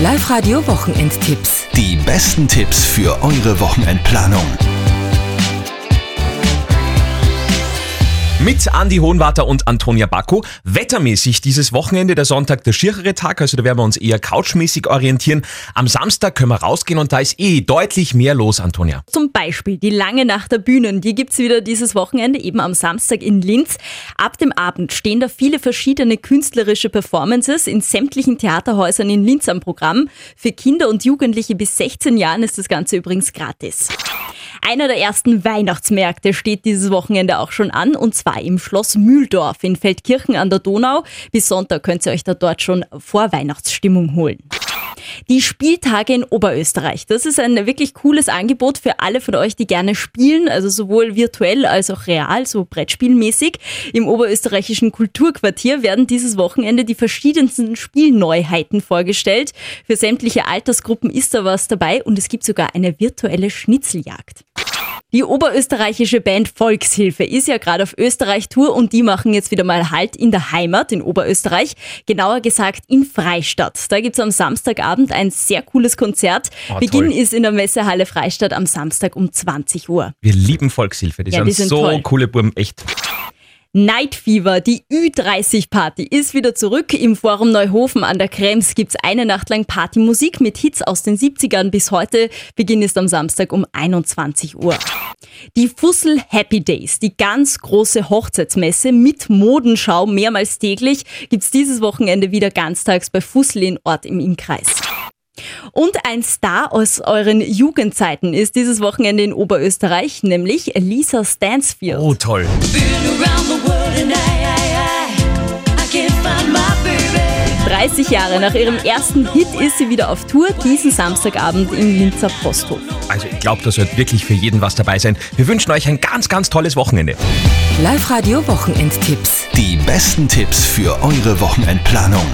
Live-Radio Wochenendtipps. Die besten Tipps für eure Wochenendplanung. Mit Andi Hohenwarter und Antonia Bacco. Wettermäßig dieses Wochenende, der Sonntag, der schierere Tag, also da werden wir uns eher couchmäßig orientieren. Am Samstag können wir rausgehen und da ist eh deutlich mehr los, Antonia. Zum Beispiel die lange Nacht der Bühnen, die gibt's wieder dieses Wochenende, eben am Samstag in Linz. Ab dem Abend stehen da viele verschiedene künstlerische Performances in sämtlichen Theaterhäusern in Linz am Programm. Für Kinder und Jugendliche bis 16 Jahren ist das Ganze übrigens gratis. Einer der ersten Weihnachtsmärkte steht dieses Wochenende auch schon an und zwar im Schloss Mühldorf in Feldkirchen an der Donau. Bis Sonntag könnt ihr euch da dort schon Vorweihnachtsstimmung holen. Die Spieltage in Oberösterreich. Das ist ein wirklich cooles Angebot für alle von euch, die gerne spielen, also sowohl virtuell als auch real, so Brettspielmäßig. Im oberösterreichischen Kulturquartier werden dieses Wochenende die verschiedensten Spielneuheiten vorgestellt. Für sämtliche Altersgruppen ist da was dabei und es gibt sogar eine virtuelle Schnitzeljagd. Die oberösterreichische Band Volkshilfe ist ja gerade auf Österreich-Tour und die machen jetzt wieder mal Halt in der Heimat in Oberösterreich, genauer gesagt in Freistadt. Da gibt's am Samstagabend ein sehr cooles Konzert. Oh, Beginn toll. ist in der Messehalle Freistadt am Samstag um 20 Uhr. Wir lieben Volkshilfe, die, Ja, sind, die sind so toll. coole Burm, echt. Night Fever, die Ü30-Party, ist wieder zurück. Im Forum Neuhofen an der Krems gibt's eine Nacht lang Partymusik mit Hits aus den 70ern bis heute. Beginn ist am Samstag um 21 Uhr. Die Fussel Happy Days, die ganz große Hochzeitsmesse mit Modenschau mehrmals täglich, gibt's dieses Wochenende wieder ganztags bei Fussel in Ort im Innkreis. Und ein Star aus euren Jugendzeiten ist dieses Wochenende in Oberösterreich, nämlich Lisa Stansfield. Oh, toll. 30 Jahre nach ihrem ersten Hit ist sie wieder auf Tour, diesen Samstagabend im Linzer Posthof. Also ich glaube, da sollte wirklich für jeden was dabei sein. Wir wünschen euch ein ganz, ganz tolles Wochenende. Live-Radio Wochenendtipps. Die besten Tipps für eure Wochenendplanung.